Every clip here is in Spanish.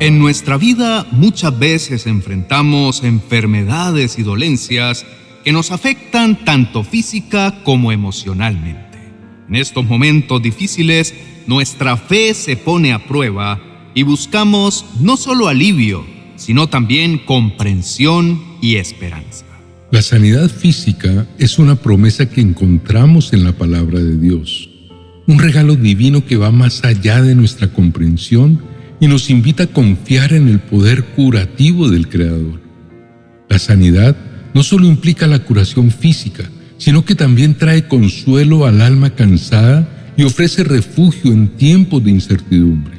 En nuestra vida muchas veces enfrentamos enfermedades y dolencias que nos afectan tanto física como emocionalmente. En estos momentos difíciles, nuestra fe se pone a prueba y buscamos no solo alivio, sino también comprensión y esperanza. La sanidad física es una promesa que encontramos en la palabra de Dios, un regalo divino que va más allá de nuestra comprensión y nos invita a confiar en el poder curativo del Creador. La sanidad no solo implica la curación física, sino que también trae consuelo al alma cansada y ofrece refugio en tiempos de incertidumbre.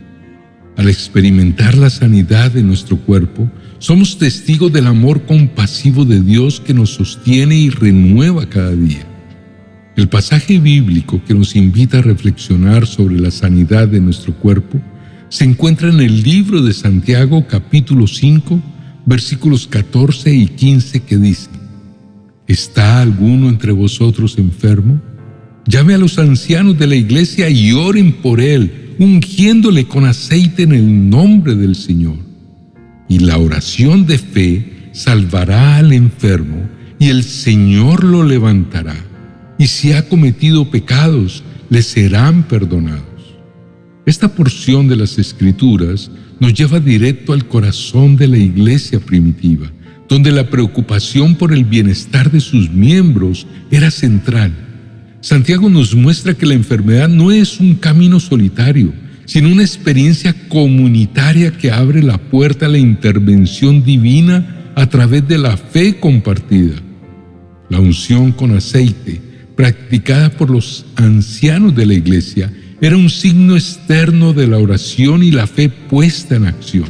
Al experimentar la sanidad de nuestro cuerpo, somos testigos del amor compasivo de Dios que nos sostiene y renueva cada día. El pasaje bíblico que nos invita a reflexionar sobre la sanidad de nuestro cuerpo se encuentra en el libro de Santiago capítulo 5 versículos 14 y 15 que dice, ¿Está alguno entre vosotros enfermo? Llame a los ancianos de la iglesia y oren por él, ungiéndole con aceite en el nombre del Señor y la oración de fe salvará al enfermo y el Señor lo levantará. Y si ha cometido pecados, le serán perdonados. Esta porción de las Escrituras nos lleva directo al corazón de la iglesia primitiva, donde la preocupación por el bienestar de sus miembros era central. Santiago nos muestra que la enfermedad no es un camino solitario, sino una experiencia comunitaria que abre la puerta a la intervención divina a través de la fe compartida. La unción con aceite, practicada por los ancianos de la iglesia, era un signo externo de la oración y la fe puesta en acción.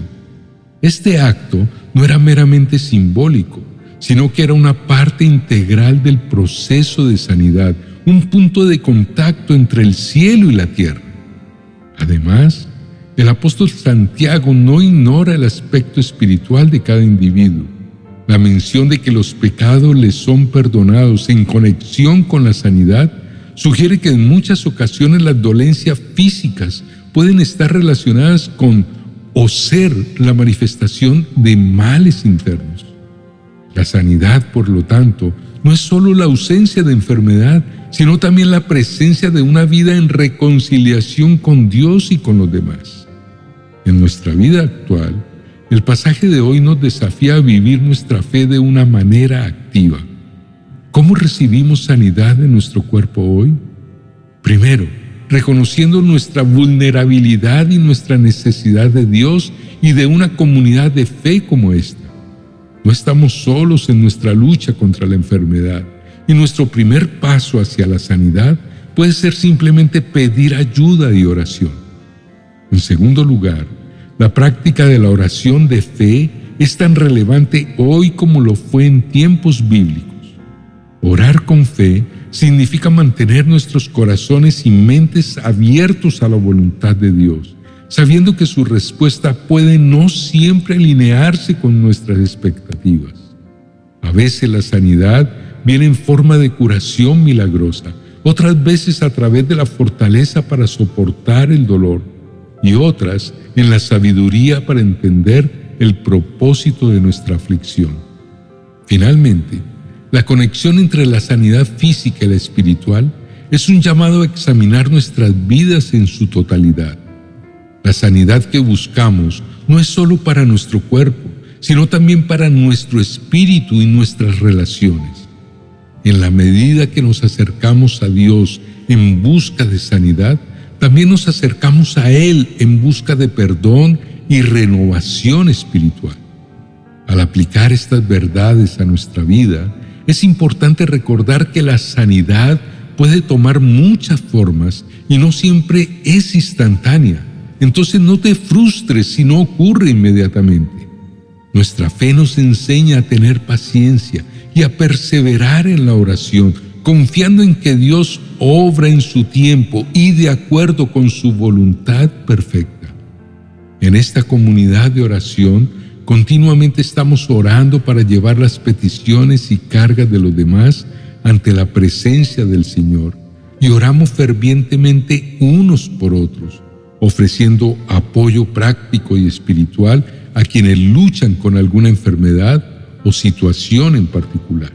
Este acto no era meramente simbólico, sino que era una parte integral del proceso de sanidad, un punto de contacto entre el cielo y la tierra. Además, el apóstol Santiago no ignora el aspecto espiritual de cada individuo. La mención de que los pecados les son perdonados en conexión con la sanidad sugiere que en muchas ocasiones las dolencias físicas pueden estar relacionadas con o ser la manifestación de males internos. La sanidad, por lo tanto, no es solo la ausencia de enfermedad, sino también la presencia de una vida en reconciliación con Dios y con los demás. En nuestra vida actual, el pasaje de hoy nos desafía a vivir nuestra fe de una manera activa. ¿Cómo recibimos sanidad en nuestro cuerpo hoy? Primero, reconociendo nuestra vulnerabilidad y nuestra necesidad de Dios y de una comunidad de fe como esta. No estamos solos en nuestra lucha contra la enfermedad y nuestro primer paso hacia la sanidad puede ser simplemente pedir ayuda y oración. En segundo lugar, la práctica de la oración de fe es tan relevante hoy como lo fue en tiempos bíblicos. Orar con fe significa mantener nuestros corazones y mentes abiertos a la voluntad de Dios sabiendo que su respuesta puede no siempre alinearse con nuestras expectativas. A veces la sanidad viene en forma de curación milagrosa, otras veces a través de la fortaleza para soportar el dolor y otras en la sabiduría para entender el propósito de nuestra aflicción. Finalmente, la conexión entre la sanidad física y la espiritual es un llamado a examinar nuestras vidas en su totalidad la sanidad que buscamos no es solo para nuestro cuerpo, sino también para nuestro espíritu y nuestras relaciones. En la medida que nos acercamos a Dios en busca de sanidad, también nos acercamos a Él en busca de perdón y renovación espiritual. Al aplicar estas verdades a nuestra vida, es importante recordar que la sanidad puede tomar muchas formas y no siempre es instantánea. Entonces no te frustres si no ocurre inmediatamente. Nuestra fe nos enseña a tener paciencia y a perseverar en la oración, confiando en que Dios obra en su tiempo y de acuerdo con su voluntad perfecta. En esta comunidad de oración, continuamente estamos orando para llevar las peticiones y cargas de los demás ante la presencia del Señor y oramos fervientemente unos por otros ofreciendo apoyo práctico y espiritual a quienes luchan con alguna enfermedad o situación en particular.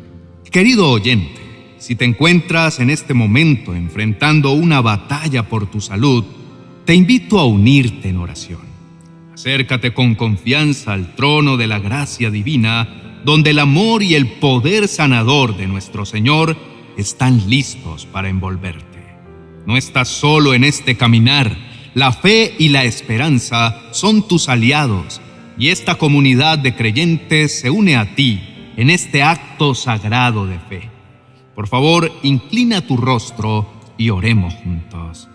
Querido oyente, si te encuentras en este momento enfrentando una batalla por tu salud, te invito a unirte en oración. Acércate con confianza al trono de la gracia divina, donde el amor y el poder sanador de nuestro Señor están listos para envolverte. No estás solo en este caminar, la fe y la esperanza son tus aliados y esta comunidad de creyentes se une a ti en este acto sagrado de fe. Por favor, inclina tu rostro y oremos juntos.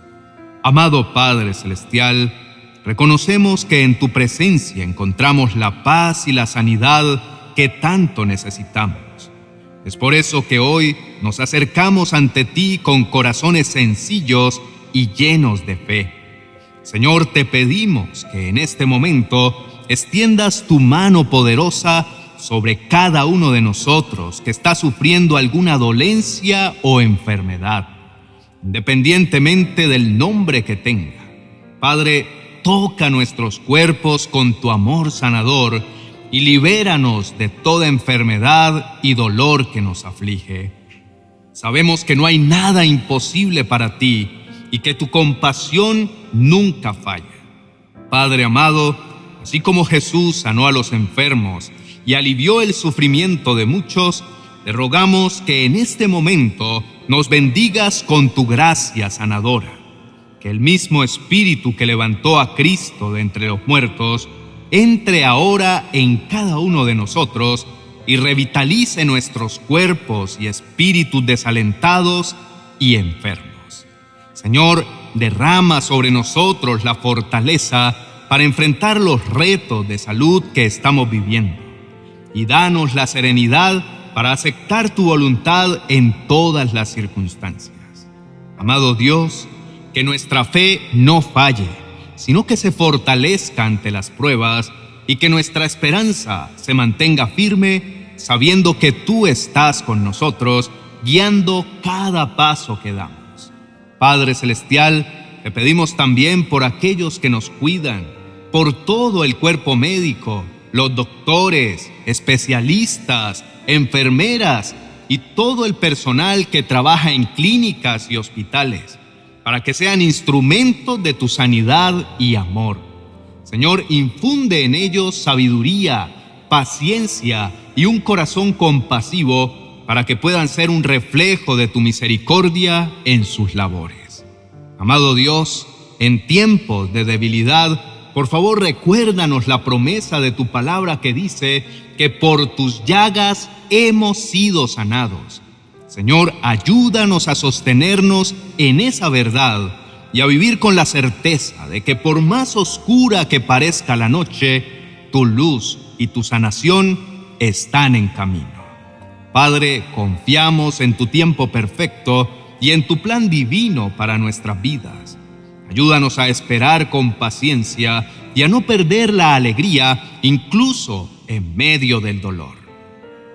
Amado Padre Celestial, reconocemos que en tu presencia encontramos la paz y la sanidad que tanto necesitamos. Es por eso que hoy nos acercamos ante ti con corazones sencillos y llenos de fe. Señor, te pedimos que en este momento extiendas tu mano poderosa sobre cada uno de nosotros que está sufriendo alguna dolencia o enfermedad, independientemente del nombre que tenga. Padre, toca nuestros cuerpos con tu amor sanador y libéranos de toda enfermedad y dolor que nos aflige. Sabemos que no hay nada imposible para ti y que tu compasión nunca falla. Padre amado, así como Jesús sanó a los enfermos y alivió el sufrimiento de muchos, te rogamos que en este momento nos bendigas con tu gracia sanadora. Que el mismo Espíritu que levantó a Cristo de entre los muertos entre ahora en cada uno de nosotros y revitalice nuestros cuerpos y espíritus desalentados y enfermos. Señor, derrama sobre nosotros la fortaleza para enfrentar los retos de salud que estamos viviendo y danos la serenidad para aceptar tu voluntad en todas las circunstancias. Amado Dios, que nuestra fe no falle, sino que se fortalezca ante las pruebas y que nuestra esperanza se mantenga firme, sabiendo que tú estás con nosotros, guiando cada paso que damos. Padre Celestial, te pedimos también por aquellos que nos cuidan, por todo el cuerpo médico, los doctores, especialistas, enfermeras y todo el personal que trabaja en clínicas y hospitales, para que sean instrumentos de tu sanidad y amor. Señor, infunde en ellos sabiduría, paciencia y un corazón compasivo para que puedan ser un reflejo de tu misericordia en sus labores. Amado Dios, en tiempos de debilidad, por favor, recuérdanos la promesa de tu palabra que dice que por tus llagas hemos sido sanados. Señor, ayúdanos a sostenernos en esa verdad y a vivir con la certeza de que por más oscura que parezca la noche, tu luz y tu sanación están en camino. Padre, confiamos en tu tiempo perfecto y en tu plan divino para nuestras vidas. Ayúdanos a esperar con paciencia y a no perder la alegría incluso en medio del dolor.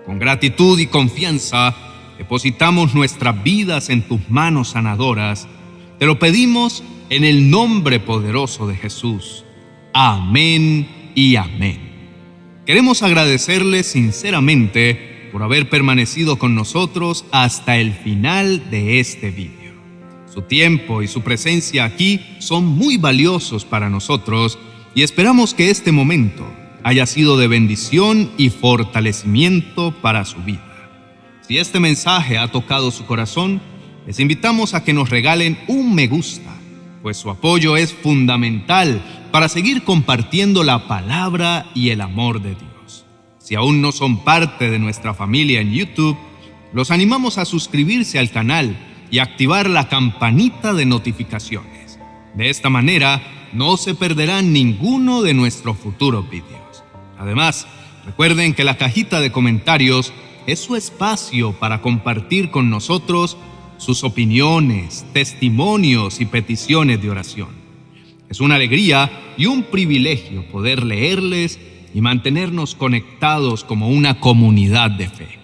Con gratitud y confianza, depositamos nuestras vidas en tus manos sanadoras. Te lo pedimos en el nombre poderoso de Jesús. Amén y amén. Queremos agradecerle sinceramente por haber permanecido con nosotros hasta el final de este video. Su tiempo y su presencia aquí son muy valiosos para nosotros y esperamos que este momento haya sido de bendición y fortalecimiento para su vida. Si este mensaje ha tocado su corazón, les invitamos a que nos regalen un me gusta, pues su apoyo es fundamental para seguir compartiendo la palabra y el amor de Dios. Si aún no son parte de nuestra familia en YouTube, los animamos a suscribirse al canal y activar la campanita de notificaciones. De esta manera, no se perderán ninguno de nuestros futuros vídeos. Además, recuerden que la cajita de comentarios es su espacio para compartir con nosotros sus opiniones, testimonios y peticiones de oración. Es una alegría y un privilegio poder leerles y mantenernos conectados como una comunidad de fe.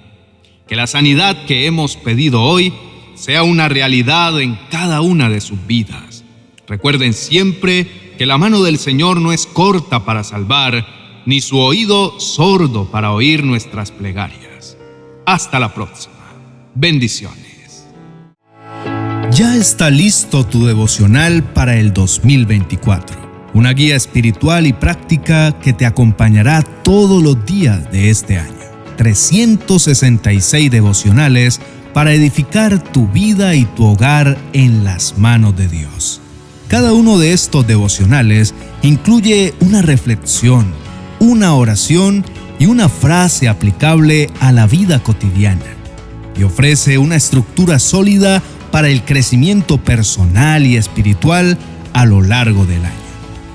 Que la sanidad que hemos pedido hoy sea una realidad en cada una de sus vidas. Recuerden siempre que la mano del Señor no es corta para salvar, ni su oído sordo para oír nuestras plegarias. Hasta la próxima. Bendiciones. Ya está listo tu devocional para el 2024 una guía espiritual y práctica que te acompañará todos los días de este año. 366 devocionales para edificar tu vida y tu hogar en las manos de Dios. Cada uno de estos devocionales incluye una reflexión, una oración y una frase aplicable a la vida cotidiana y ofrece una estructura sólida para el crecimiento personal y espiritual a lo largo del año.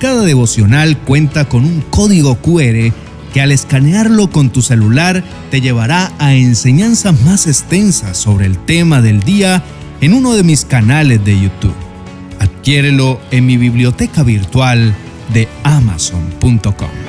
Cada devocional cuenta con un código QR que al escanearlo con tu celular te llevará a enseñanzas más extensas sobre el tema del día en uno de mis canales de YouTube. Adquiérelo en mi biblioteca virtual de amazon.com.